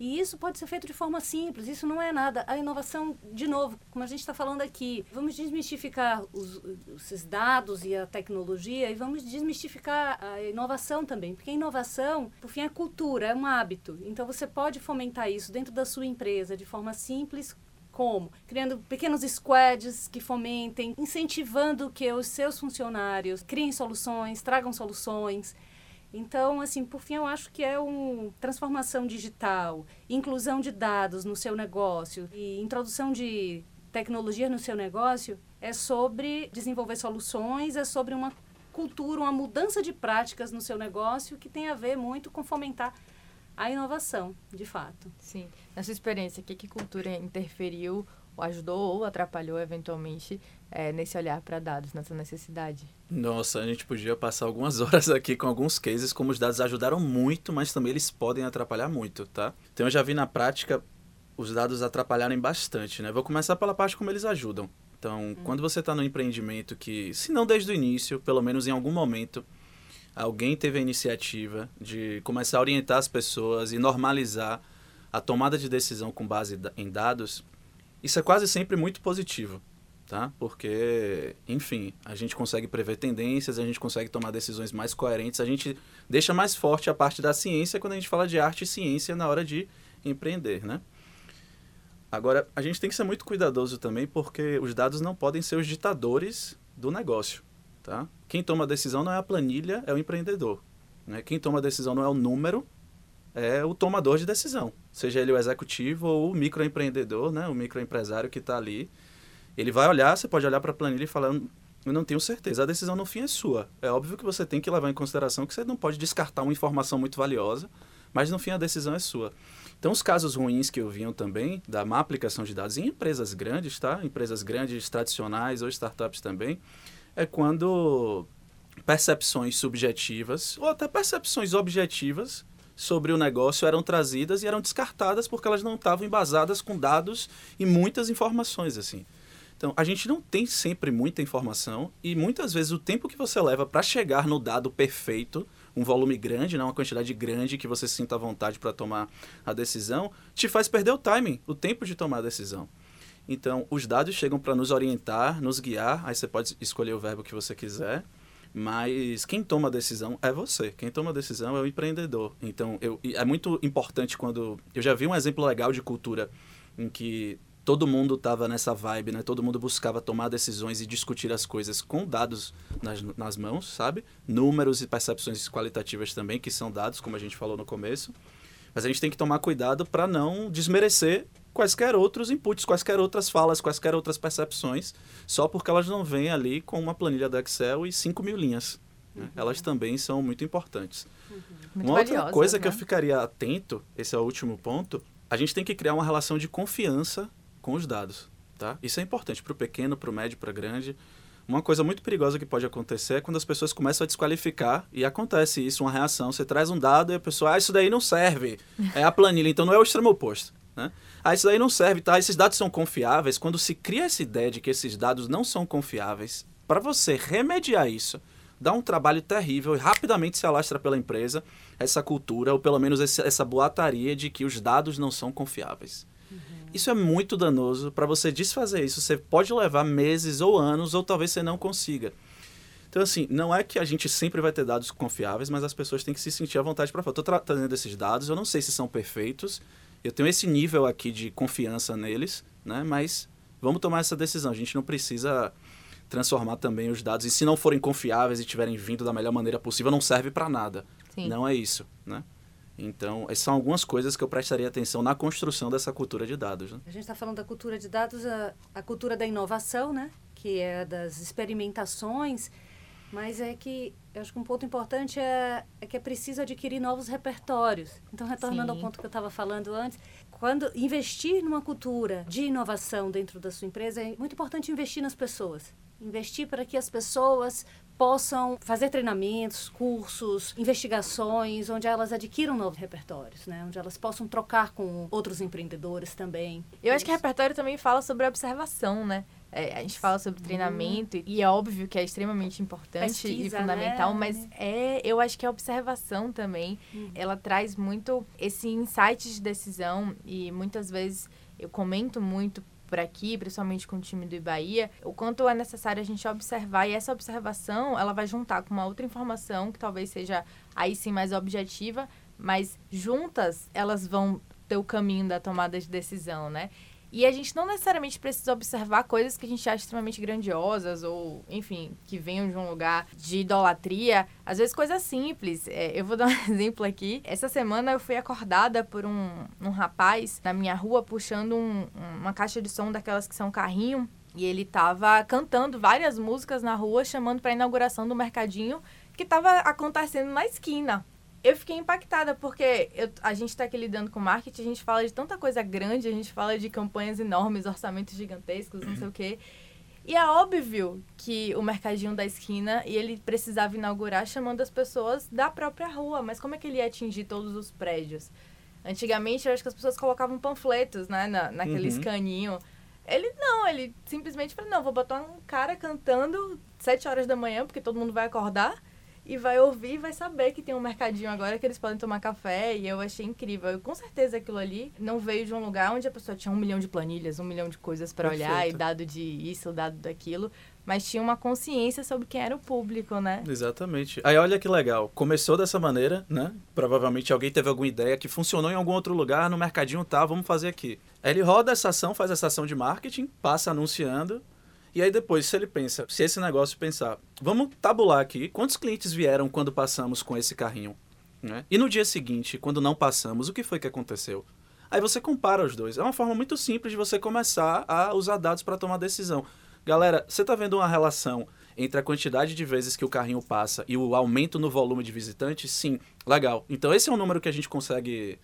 E isso pode ser feito de forma simples, isso não é nada. A inovação, de novo, como a gente está falando aqui, vamos desmistificar os, esses dados e a tecnologia e vamos desmistificar a inovação também, porque a inovação, por fim, é cultura, é um hábito. Então você pode fomentar isso dentro da sua empresa de forma simples, como? Criando pequenos squads que fomentem, incentivando que os seus funcionários criem soluções, tragam soluções. Então, assim, por fim, eu acho que é uma transformação digital, inclusão de dados no seu negócio e introdução de tecnologia no seu negócio é sobre desenvolver soluções, é sobre uma cultura, uma mudança de práticas no seu negócio que tem a ver muito com fomentar a inovação, de fato. Sim. Na sua experiência, o que, que cultura interferiu, ajudou ou atrapalhou eventualmente é, nesse olhar para dados, nessa necessidade? Nossa, a gente podia passar algumas horas aqui com alguns cases, como os dados ajudaram muito, mas também eles podem atrapalhar muito, tá? Então eu já vi na prática os dados atrapalharem bastante, né? Vou começar pela parte como eles ajudam. Então, hum. quando você está no empreendimento que, se não desde o início, pelo menos em algum momento, alguém teve a iniciativa de começar a orientar as pessoas e normalizar a tomada de decisão com base em dados, isso é quase sempre muito positivo tá? Porque, enfim, a gente consegue prever tendências, a gente consegue tomar decisões mais coerentes, a gente deixa mais forte a parte da ciência quando a gente fala de arte e ciência na hora de empreender, né? Agora, a gente tem que ser muito cuidadoso também, porque os dados não podem ser os ditadores do negócio, tá? Quem toma a decisão não é a planilha, é o empreendedor. Né? Quem toma a decisão não é o número, é o tomador de decisão. Seja ele o executivo ou o microempreendedor, né? O microempresário que está ali ele vai olhar, você pode olhar para a planilha e falar, eu não tenho certeza. A decisão no fim é sua. É óbvio que você tem que levar em consideração que você não pode descartar uma informação muito valiosa, mas no fim a decisão é sua. Então, os casos ruins que eu vi também da má aplicação de dados em empresas grandes, tá? Empresas grandes, tradicionais ou startups também, é quando percepções subjetivas ou até percepções objetivas sobre o negócio eram trazidas e eram descartadas porque elas não estavam embasadas com dados e muitas informações assim. Então, a gente não tem sempre muita informação e muitas vezes o tempo que você leva para chegar no dado perfeito, um volume grande, né, uma quantidade grande que você sinta à vontade para tomar a decisão, te faz perder o timing, o tempo de tomar a decisão. Então, os dados chegam para nos orientar, nos guiar, aí você pode escolher o verbo que você quiser, mas quem toma a decisão é você. Quem toma a decisão é o empreendedor. Então, eu, é muito importante quando. Eu já vi um exemplo legal de cultura em que todo mundo estava nessa vibe, né? Todo mundo buscava tomar decisões e discutir as coisas com dados nas, nas mãos, sabe? Números e percepções qualitativas também, que são dados, como a gente falou no começo. Mas a gente tem que tomar cuidado para não desmerecer quaisquer outros inputs, quaisquer outras falas, quaisquer outras percepções, só porque elas não vêm ali com uma planilha do Excel e 5 mil linhas. Né? Uhum. Elas também são muito importantes. Uhum. Muito uma outra coisa né? que eu ficaria atento, esse é o último ponto, a gente tem que criar uma relação de confiança com os dados. Tá? Isso é importante para o pequeno, para o médio, para o grande. Uma coisa muito perigosa que pode acontecer é quando as pessoas começam a desqualificar e acontece isso, uma reação. Você traz um dado e a pessoa, ah, isso daí não serve. É a planilha, então não é o extremo oposto. Né? Ah, isso daí não serve, tá? Esses dados são confiáveis. Quando se cria essa ideia de que esses dados não são confiáveis, para você remediar isso, dá um trabalho terrível e rapidamente se alastra pela empresa essa cultura, ou pelo menos esse, essa boataria de que os dados não são confiáveis. Uhum. Isso é muito danoso. Para você desfazer isso, você pode levar meses ou anos, ou talvez você não consiga. Então, assim, não é que a gente sempre vai ter dados confiáveis, mas as pessoas têm que se sentir à vontade para falar. Estou tra trazendo esses dados, eu não sei se são perfeitos, eu tenho esse nível aqui de confiança neles, né? Mas vamos tomar essa decisão. A gente não precisa transformar também os dados. E se não forem confiáveis e tiverem vindo da melhor maneira possível, não serve para nada. Sim. Não é isso, né? Então, essas são algumas coisas que eu prestaria atenção na construção dessa cultura de dados. Né? A gente está falando da cultura de dados, a, a cultura da inovação, né? Que é das experimentações mas é que eu acho que um ponto importante é, é que é preciso adquirir novos repertórios. Então, retornando Sim. ao ponto que eu estava falando antes, quando investir numa cultura de inovação dentro da sua empresa, é muito importante investir nas pessoas. Investir para que as pessoas possam fazer treinamentos, cursos, investigações, onde elas adquiram novos repertórios, né? Onde elas possam trocar com outros empreendedores também. Eu acho que repertório também fala sobre observação, né? É, a gente fala sobre treinamento hum. e é óbvio que é extremamente importante Pesquisa, e fundamental, né? mas é, eu acho que a observação também, hum. ela traz muito esse insight de decisão e muitas vezes eu comento muito por aqui, principalmente com o time do Bahia, o quanto é necessário a gente observar e essa observação, ela vai juntar com uma outra informação que talvez seja aí sim mais objetiva, mas juntas elas vão ter o caminho da tomada de decisão, né? E a gente não necessariamente precisa observar coisas que a gente acha extremamente grandiosas ou, enfim, que venham de um lugar de idolatria. Às vezes coisas simples. É, eu vou dar um exemplo aqui. Essa semana eu fui acordada por um, um rapaz na minha rua puxando um, uma caixa de som daquelas que são carrinho. E ele tava cantando várias músicas na rua, chamando para inauguração do mercadinho que estava acontecendo na esquina eu fiquei impactada, porque eu, a gente está aqui lidando com marketing, a gente fala de tanta coisa grande, a gente fala de campanhas enormes, orçamentos gigantescos, não sei o quê. E é óbvio que o mercadinho da esquina e ele precisava inaugurar chamando as pessoas da própria rua, mas como é que ele ia atingir todos os prédios? Antigamente, eu acho que as pessoas colocavam panfletos, né, na, naquele uhum. escaninho. Ele não, ele simplesmente falou: não, vou botar um cara cantando sete horas da manhã, porque todo mundo vai acordar e vai ouvir e vai saber que tem um mercadinho agora que eles podem tomar café. E eu achei incrível. Com certeza aquilo ali não veio de um lugar onde a pessoa tinha um milhão de planilhas, um milhão de coisas para olhar e dado de isso, dado daquilo. Mas tinha uma consciência sobre quem era o público, né? Exatamente. Aí olha que legal. Começou dessa maneira, né? Provavelmente alguém teve alguma ideia que funcionou em algum outro lugar, no mercadinho tá, vamos fazer aqui. Aí ele roda essa ação, faz essa ação de marketing, passa anunciando e aí depois, se ele pensa, se esse negócio pensar, vamos tabular aqui, quantos clientes vieram quando passamos com esse carrinho? Né? E no dia seguinte, quando não passamos, o que foi que aconteceu? Aí você compara os dois. É uma forma muito simples de você começar a usar dados para tomar decisão. Galera, você está vendo uma relação entre a quantidade de vezes que o carrinho passa e o aumento no volume de visitantes? Sim, legal. Então esse é um número que a gente consegue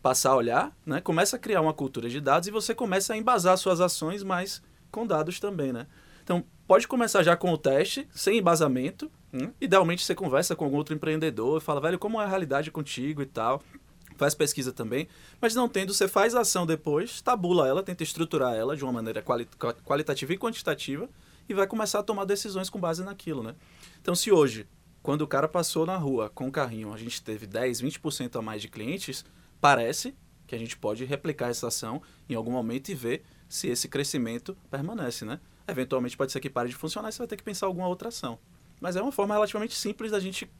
passar a olhar, né? Começa a criar uma cultura de dados e você começa a embasar suas ações mais com dados também, né? Então, pode começar já com o teste, sem embasamento. Hum? Idealmente, você conversa com algum outro empreendedor, fala, velho, como é a realidade contigo e tal. Faz pesquisa também. Mas não tendo, você faz a ação depois, tabula ela, tenta estruturar ela de uma maneira quali qualitativa e quantitativa e vai começar a tomar decisões com base naquilo, né? Então, se hoje, quando o cara passou na rua com o carrinho, a gente teve 10, 20% a mais de clientes, parece que a gente pode replicar essa ação em algum momento e ver se esse crescimento permanece, né? Eventualmente pode ser que pare de funcionar e você vai ter que pensar alguma outra ação. Mas é uma forma relativamente simples da gente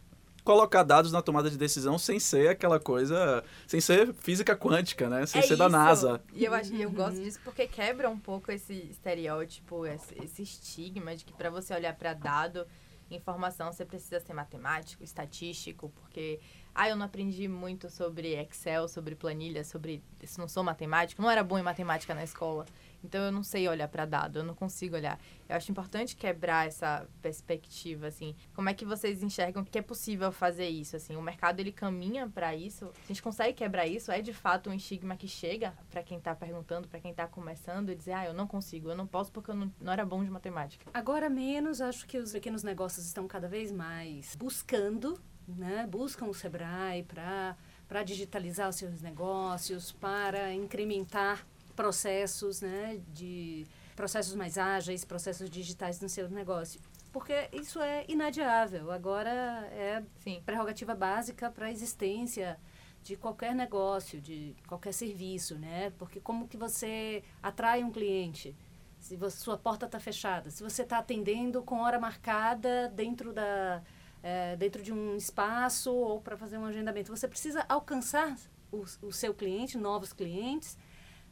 colocar dados na tomada de decisão sem ser aquela coisa, sem ser física quântica, né? Sem é ser isso. da NASA. E eu acho eu gosto disso porque quebra um pouco esse estereótipo, esse, esse estigma de que para você olhar para dado, informação, você precisa ser matemático, estatístico, porque ah, eu não aprendi muito sobre Excel, sobre planilha, sobre isso não sou matemático, não era bom em matemática na escola. Então eu não sei olhar para dado, eu não consigo olhar. Eu acho importante quebrar essa perspectiva assim. Como é que vocês enxergam que é possível fazer isso assim? O mercado ele caminha para isso? A gente consegue quebrar isso? É de fato um estigma que chega para quem está perguntando, para quem está começando e dizer: "Ah, eu não consigo, eu não posso porque eu não, não era bom de matemática". Agora menos, acho que os pequenos negócios estão cada vez mais buscando, né? Buscam o Sebrae para digitalizar os seus negócios, para incrementar processos, né, de processos mais ágeis, processos digitais no seu negócio. Porque isso é inadiável. Agora é Sim. prerrogativa básica para a existência de qualquer negócio, de qualquer serviço, né? Porque como que você atrai um cliente? Se você, sua porta está fechada, se você está atendendo com hora marcada dentro da é, dentro de um espaço ou para fazer um agendamento, você precisa alcançar o, o seu cliente, novos clientes.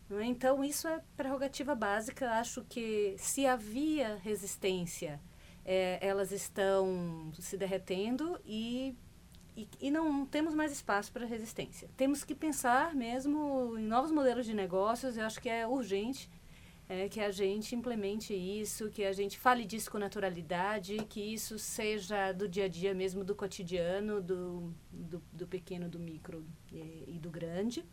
Né? Então isso é prerrogativa básica. Acho que se havia resistência, é, elas estão se derretendo e e, e, não temos mais espaço para resistência. Temos que pensar mesmo em novos modelos de negócios. Eu acho que é urgente é, que a gente implemente isso, que a gente fale disso com naturalidade, que isso seja do dia a dia mesmo, do cotidiano, do, do, do pequeno, do micro e, e do grande.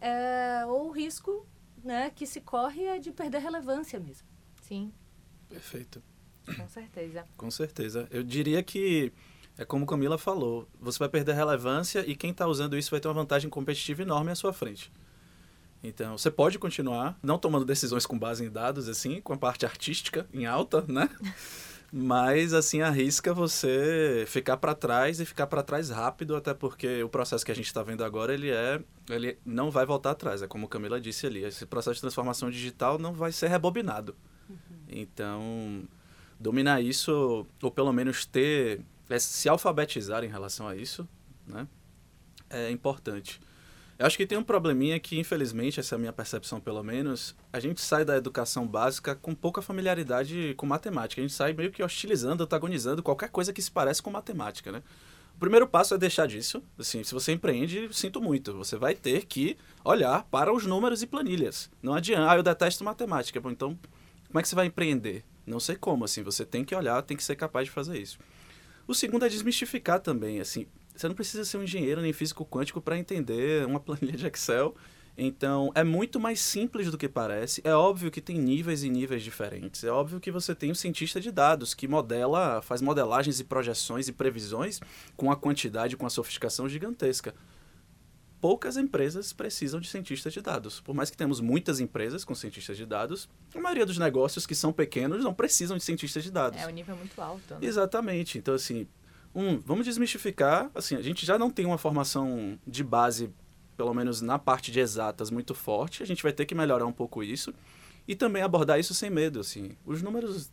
É, ou o risco né, que se corre é de perder relevância mesmo. Sim. Perfeito. Com certeza. Com certeza. Eu diria que é como Camila falou, você vai perder relevância e quem está usando isso vai ter uma vantagem competitiva enorme à sua frente. Então, você pode continuar não tomando decisões com base em dados, assim, com a parte artística em alta, né? Mas, assim, arrisca você ficar para trás e ficar para trás rápido, até porque o processo que a gente está vendo agora, ele é... Ele não vai voltar atrás, é como Camila disse ali. Esse processo de transformação digital não vai ser rebobinado. Uhum. Então, dominar isso, ou pelo menos ter é se alfabetizar em relação a isso, né? É importante. Eu acho que tem um probleminha que, infelizmente, essa é a minha percepção pelo menos, a gente sai da educação básica com pouca familiaridade com matemática. A gente sai meio que hostilizando, antagonizando qualquer coisa que se parece com matemática, né? O primeiro passo é deixar disso. Assim, se você empreende, sinto muito. Você vai ter que olhar para os números e planilhas. Não adianta. Ah, eu detesto matemática. Bom, então, como é que você vai empreender? Não sei como, assim. Você tem que olhar, tem que ser capaz de fazer isso. O segundo é desmistificar também, assim, você não precisa ser um engenheiro nem físico quântico para entender uma planilha de Excel. Então, é muito mais simples do que parece. É óbvio que tem níveis e níveis diferentes. É óbvio que você tem um cientista de dados que modela, faz modelagens e projeções e previsões com a quantidade, com a sofisticação gigantesca. Poucas empresas precisam de cientistas de dados. Por mais que temos muitas empresas com cientistas de dados, a maioria dos negócios que são pequenos não precisam de cientistas de dados. É, o nível é muito alto. Né? Exatamente. Então, assim, um, vamos desmistificar. Assim, a gente já não tem uma formação de base, pelo menos na parte de exatas, muito forte. A gente vai ter que melhorar um pouco isso. E também abordar isso sem medo, assim. Os números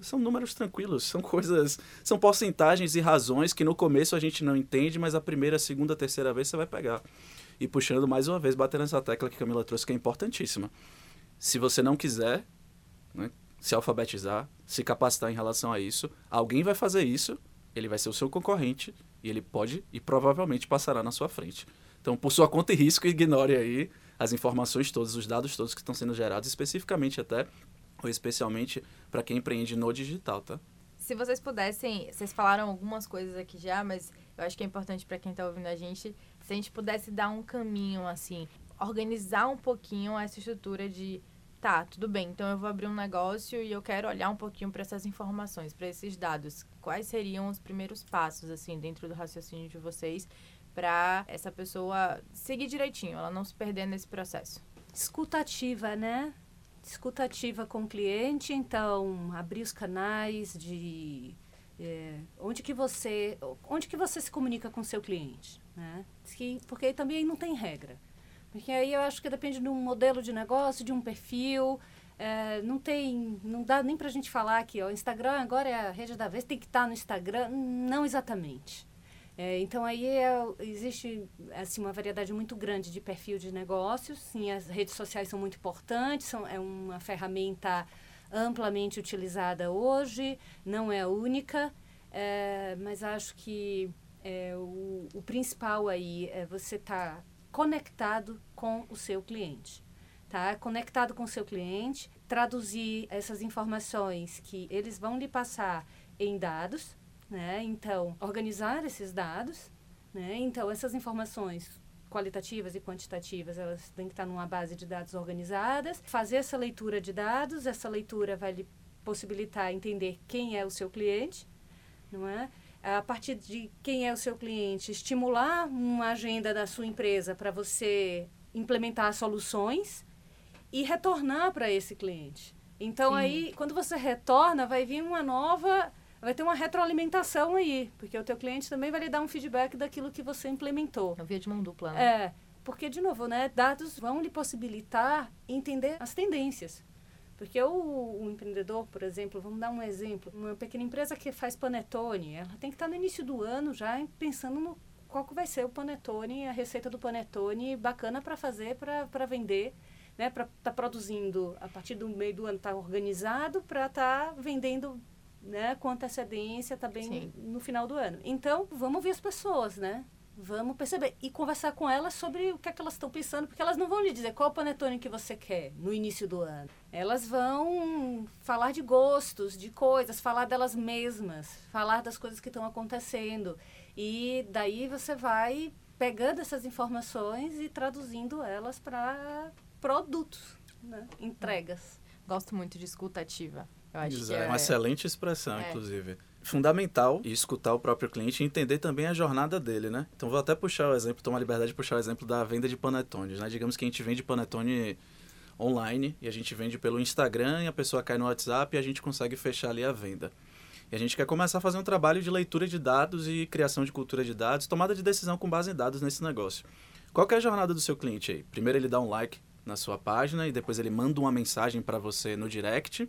são números tranquilos, são coisas, são porcentagens e razões que no começo a gente não entende, mas a primeira, segunda, terceira vez você vai pegar. E puxando mais uma vez, batendo nessa tecla que a Camila trouxe, que é importantíssima. Se você não quiser né, se alfabetizar, se capacitar em relação a isso, alguém vai fazer isso, ele vai ser o seu concorrente e ele pode e provavelmente passará na sua frente. Então, por sua conta e risco, ignore aí as informações todas, os dados todos que estão sendo gerados, especificamente até ou especialmente para quem empreende no digital, tá? Se vocês pudessem, vocês falaram algumas coisas aqui já, mas eu acho que é importante para quem está ouvindo a gente, se a gente pudesse dar um caminho assim, organizar um pouquinho essa estrutura de tá, tudo bem, então eu vou abrir um negócio e eu quero olhar um pouquinho para essas informações, para esses dados. Quais seriam os primeiros passos assim dentro do raciocínio de vocês para essa pessoa seguir direitinho, ela não se perder nesse processo? Escutativa, né? escutativa com o cliente, então abrir os canais de é, onde que você onde que você se comunica com o seu cliente, né? Que, porque também não tem regra, porque aí eu acho que depende de um modelo de negócio, de um perfil. É, não tem, não dá nem para a gente falar que o Instagram agora é a rede da vez, tem que estar tá no Instagram. Não exatamente. É, então aí é, existe assim uma variedade muito grande de perfil de negócios. Sim, as redes sociais são muito importantes, são, é uma ferramenta amplamente utilizada hoje, não é a única, é, mas acho que é, o, o, principal aí é você estar tá conectado com o seu cliente. Tá? Conectado com o seu cliente, traduzir essas informações que eles vão lhe passar em dados, né? Então, organizar esses dados, né? Então, essas informações qualitativas e quantitativas, elas têm que estar numa base de dados organizadas, fazer essa leitura de dados, essa leitura vai lhe possibilitar entender quem é o seu cliente, não é? A partir de quem é o seu cliente, estimular uma agenda da sua empresa para você implementar soluções e retornar para esse cliente. Então Sim. aí, quando você retorna, vai vir uma nova vai ter uma retroalimentação aí, porque o teu cliente também vai lhe dar um feedback daquilo que você implementou. É via de mão dupla. Né? É, porque, de novo, né, dados vão lhe possibilitar entender as tendências. Porque o, o, empreendedor, por exemplo, vamos dar um exemplo, uma pequena empresa que faz panetone, ela tem que estar no início do ano já pensando no qual que vai ser o panetone, a receita do panetone bacana para fazer, para vender, né, para estar tá produzindo a partir do meio do ano, estar tá organizado para estar tá vendendo né, com antecedência também Sim. no final do ano. Então, vamos ouvir as pessoas, né? Vamos perceber e conversar com elas sobre o que, é que elas estão pensando, porque elas não vão lhe dizer qual panetone que você quer no início do ano. Elas vão falar de gostos, de coisas, falar delas mesmas, falar das coisas que estão acontecendo. E daí você vai pegando essas informações e traduzindo elas para produtos, né? entregas. Gosto muito de escutativa. Eu acho Exato. que é... uma excelente expressão, é. inclusive. Fundamental escutar o próprio cliente e entender também a jornada dele, né? Então vou até puxar o exemplo, tomar a liberdade de puxar o exemplo da venda de panetones, né? Digamos que a gente vende panetone online e a gente vende pelo Instagram e a pessoa cai no WhatsApp e a gente consegue fechar ali a venda. E a gente quer começar a fazer um trabalho de leitura de dados e criação de cultura de dados, tomada de decisão com base em dados nesse negócio. Qual é a jornada do seu cliente aí? Primeiro ele dá um like na sua página e depois ele manda uma mensagem para você no direct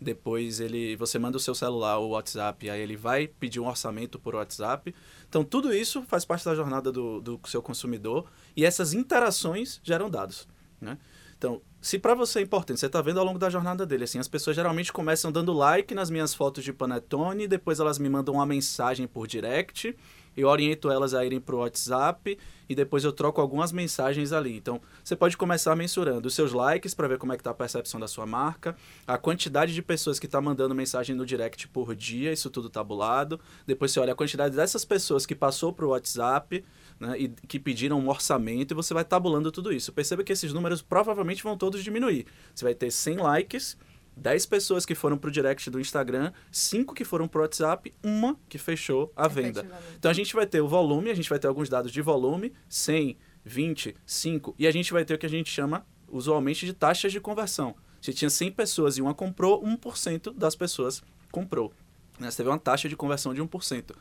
depois ele você manda o seu celular ou WhatsApp, aí ele vai pedir um orçamento por WhatsApp. Então tudo isso faz parte da jornada do, do seu consumidor e essas interações geram dados, né? Então, se para você é importante, você está vendo ao longo da jornada dele, assim, as pessoas geralmente começam dando like nas minhas fotos de panetone, depois elas me mandam uma mensagem por direct, eu oriento elas a irem para o WhatsApp e depois eu troco algumas mensagens ali. Então, você pode começar mensurando os seus likes para ver como é que está a percepção da sua marca, a quantidade de pessoas que está mandando mensagem no direct por dia, isso tudo tabulado. Depois você olha a quantidade dessas pessoas que passou para o WhatsApp né, e que pediram um orçamento e você vai tabulando tudo isso. Perceba que esses números provavelmente vão todos diminuir. Você vai ter 100 likes 10 pessoas que foram pro direct do Instagram, 5 que foram pro WhatsApp, uma que fechou a venda. Então a gente vai ter o volume, a gente vai ter alguns dados de volume, 100, 20, 5, e a gente vai ter o que a gente chama usualmente de taxas de conversão. Se tinha 100 pessoas e uma comprou, 1% das pessoas comprou. Né? Você teve uma taxa de conversão de 1%.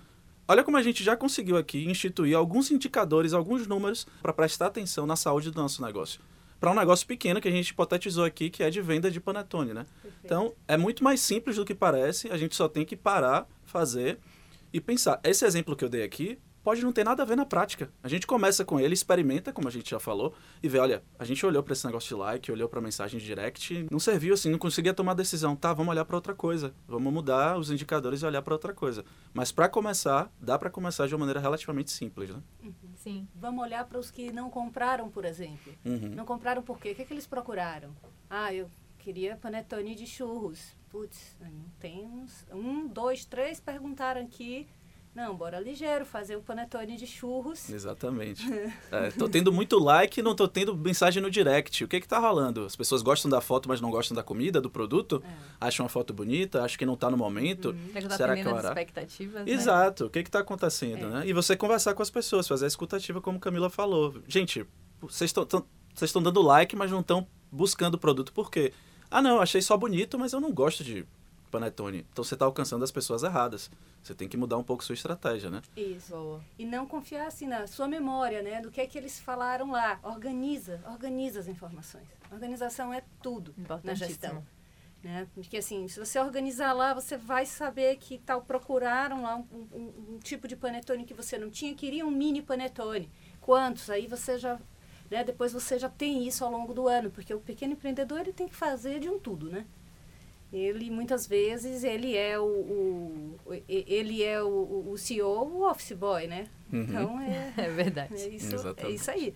Olha como a gente já conseguiu aqui instituir alguns indicadores, alguns números para prestar atenção na saúde do nosso negócio para um negócio pequeno que a gente hipotetizou aqui, que é de venda de panetone, né? Perfeito. Então, é muito mais simples do que parece, a gente só tem que parar, fazer e pensar. Esse exemplo que eu dei aqui pode não ter nada a ver na prática. A gente começa com ele, experimenta, como a gente já falou, e vê, olha, a gente olhou para esse negócio de like, olhou para mensagem de direct, não serviu assim, não conseguia tomar decisão. Tá, vamos olhar para outra coisa. Vamos mudar os indicadores e olhar para outra coisa. Mas para começar, dá para começar de uma maneira relativamente simples, né? Uhum. Sim. Vamos olhar para os que não compraram, por exemplo. Uhum. Não compraram por quê? O que, é que eles procuraram? Ah, eu queria panetone de churros. Putz, não temos. Um, dois, três perguntaram aqui não, bora ligeiro, fazer o panetone de churros. Exatamente. é, tô tendo muito like e não tô tendo mensagem no direct. O que que tá rolando? As pessoas gostam da foto, mas não gostam da comida, do produto? É. Acham a foto bonita, acham que não tá no momento. Uhum. Tá Será que expectativas, né? Exato. O que que tá acontecendo, é. né? E você conversar com as pessoas, fazer a escutativa como Camila falou. Gente, vocês estão dando like, mas não estão buscando o produto. Por quê? Ah, não, achei só bonito, mas eu não gosto de panetone. Então você está alcançando as pessoas erradas. Você tem que mudar um pouco sua estratégia, né? Isso. Boa. E não confiar assim na sua memória, né? Do que é que eles falaram lá. Organiza, organiza as informações. Organização é tudo na gestão. Né? Porque assim, se você organizar lá, você vai saber que tal procuraram lá um, um, um tipo de panetone que você não tinha, queria um mini panetone. Quantos? Aí você já né? Depois você já tem isso ao longo do ano, porque o pequeno empreendedor ele tem que fazer de um tudo, né? Ele muitas vezes ele é o, o ele é o, o CEO, o office boy, né? Uhum. Então é, é verdade. É isso, é isso aí.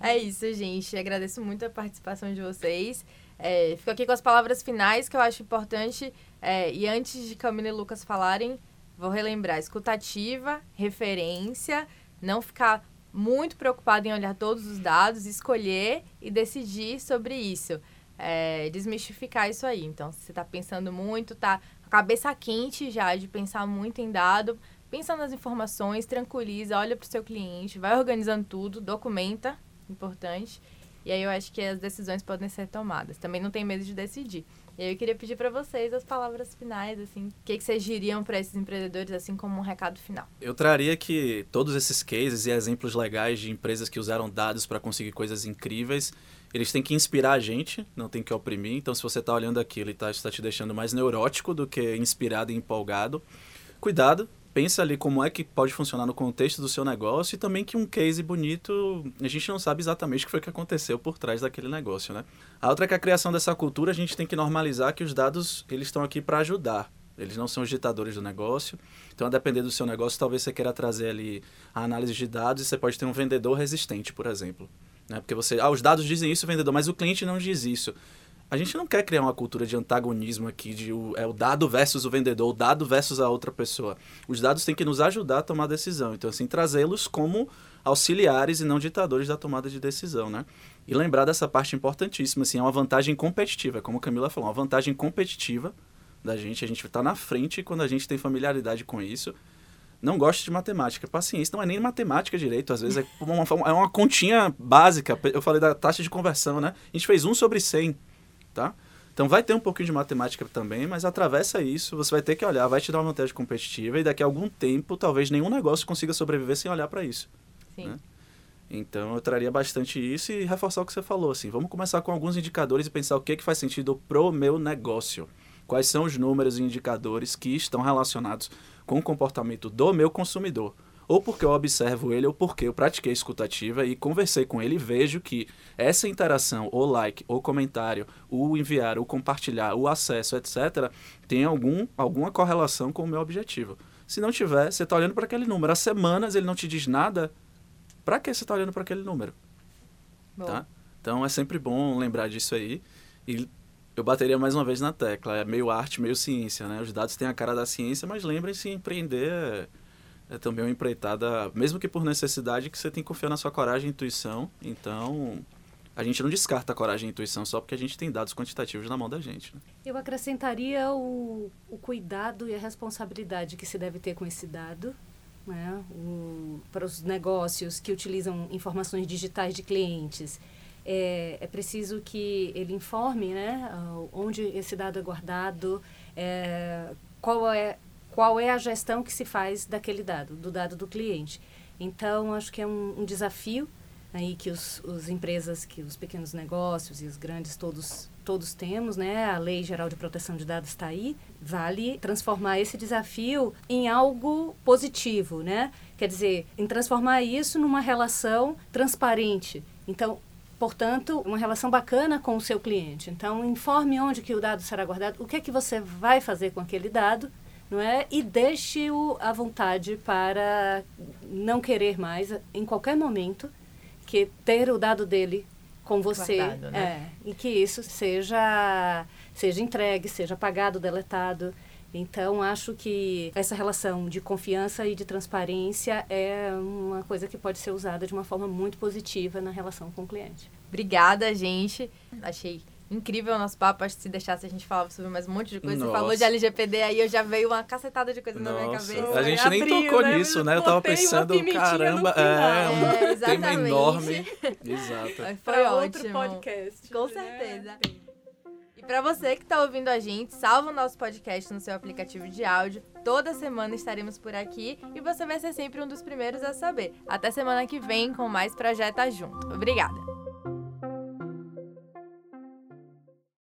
É isso, gente. Agradeço muito a participação de vocês. É, fico aqui com as palavras finais que eu acho importante. É, e antes de Camila e Lucas falarem, vou relembrar: escutativa, referência, não ficar muito preocupado em olhar todos os dados, escolher e decidir sobre isso. É, desmistificar isso aí. Então, se você está pensando muito, tá a cabeça quente já de pensar muito em dado, pensa nas informações, tranquiliza, olha para o seu cliente, vai organizando tudo, documenta, importante. E aí eu acho que as decisões podem ser tomadas. Também não tem medo de decidir. E aí eu queria pedir para vocês as palavras finais, assim, o que, que vocês diriam para esses empreendedores, assim, como um recado final? Eu traria que todos esses cases e exemplos legais de empresas que usaram dados para conseguir coisas incríveis, eles têm que inspirar a gente, não tem que oprimir. Então, se você está olhando aquilo e está tá te deixando mais neurótico do que inspirado e empolgado, cuidado, pensa ali como é que pode funcionar no contexto do seu negócio e também que um case bonito, a gente não sabe exatamente o que foi que aconteceu por trás daquele negócio, né? A outra é que a criação dessa cultura, a gente tem que normalizar que os dados, eles estão aqui para ajudar. Eles não são os ditadores do negócio. Então, a depender do seu negócio, talvez você queira trazer ali a análise de dados e você pode ter um vendedor resistente, por exemplo. Né? Porque você, ah, os dados dizem isso, vendedor, mas o cliente não diz isso. A gente não quer criar uma cultura de antagonismo aqui, de o, é o dado versus o vendedor, o dado versus a outra pessoa. Os dados têm que nos ajudar a tomar decisão. Então, assim, trazê-los como auxiliares e não ditadores da tomada de decisão, né? E lembrar dessa parte importantíssima, assim, é uma vantagem competitiva, como a Camila falou, uma vantagem competitiva da gente. A gente está na frente quando a gente tem familiaridade com isso. Não gosto de matemática. Paciência, não é nem matemática direito, às vezes é uma, é uma continha básica. Eu falei da taxa de conversão, né? A gente fez 1 sobre 100 tá? Então vai ter um pouquinho de matemática também, mas atravessa isso, você vai ter que olhar, vai te dar uma vantagem competitiva e daqui a algum tempo talvez nenhum negócio consiga sobreviver sem olhar para isso. Sim. Né? Então eu traria bastante isso e reforçar o que você falou, assim, vamos começar com alguns indicadores e pensar o que, que faz sentido pro meu negócio. Quais são os números e indicadores que estão relacionados com o comportamento do meu consumidor ou porque eu observo ele, ou porque eu pratiquei escutativa e conversei com ele e vejo que essa interação, ou like, ou comentário, o enviar, o compartilhar, o acesso, etc., tem algum, alguma correlação com o meu objetivo. Se não tiver, você está olhando para aquele número. Há semanas ele não te diz nada, para que você está olhando para aquele número? Tá? Então é sempre bom lembrar disso aí. E eu bateria mais uma vez na tecla. É meio arte, meio ciência, né? Os dados têm a cara da ciência, mas lembrem-se, empreender é é também uma empreitada, mesmo que por necessidade, que você tem que confiar na sua coragem e intuição. Então, a gente não descarta a coragem e intuição só porque a gente tem dados quantitativos na mão da gente. Né? Eu acrescentaria o, o cuidado e a responsabilidade que se deve ter com esse dado. Né? O, para os negócios que utilizam informações digitais de clientes, é, é preciso que ele informe né, onde esse dado é guardado, é, qual é qual é a gestão que se faz daquele dado, do dado do cliente. Então, acho que é um, um desafio aí que os, os empresas, que os pequenos negócios e os grandes todos todos temos, né? A Lei Geral de Proteção de Dados está aí. Vale transformar esse desafio em algo positivo, né? Quer dizer, em transformar isso numa relação transparente. Então, portanto, uma relação bacana com o seu cliente. Então, informe onde que o dado será guardado, o que é que você vai fazer com aquele dado não é? E deixe-o à vontade para não querer mais, em qualquer momento, que ter o dado dele com você. Guardado, né? É, e que isso seja, seja entregue, seja apagado, deletado. Então, acho que essa relação de confiança e de transparência é uma coisa que pode ser usada de uma forma muito positiva na relação com o cliente. Obrigada, gente. Achei incrível o nosso papo. Acho que se deixasse a gente falava sobre mais um monte de coisa. Nossa. Você falou de LGPD aí, eu já veio uma cacetada de coisa Nossa. na minha cabeça. A gente Abriu, nem tocou né? nisso, né? Eu tava pensando, caramba, é, um é, tema enorme. Exato. Foi ótimo. outro podcast. Com né? certeza. Para você que está ouvindo a gente, salva o nosso podcast no seu aplicativo de áudio. Toda semana estaremos por aqui e você vai ser sempre um dos primeiros a saber. Até semana que vem com mais Projeta Junto. Obrigada!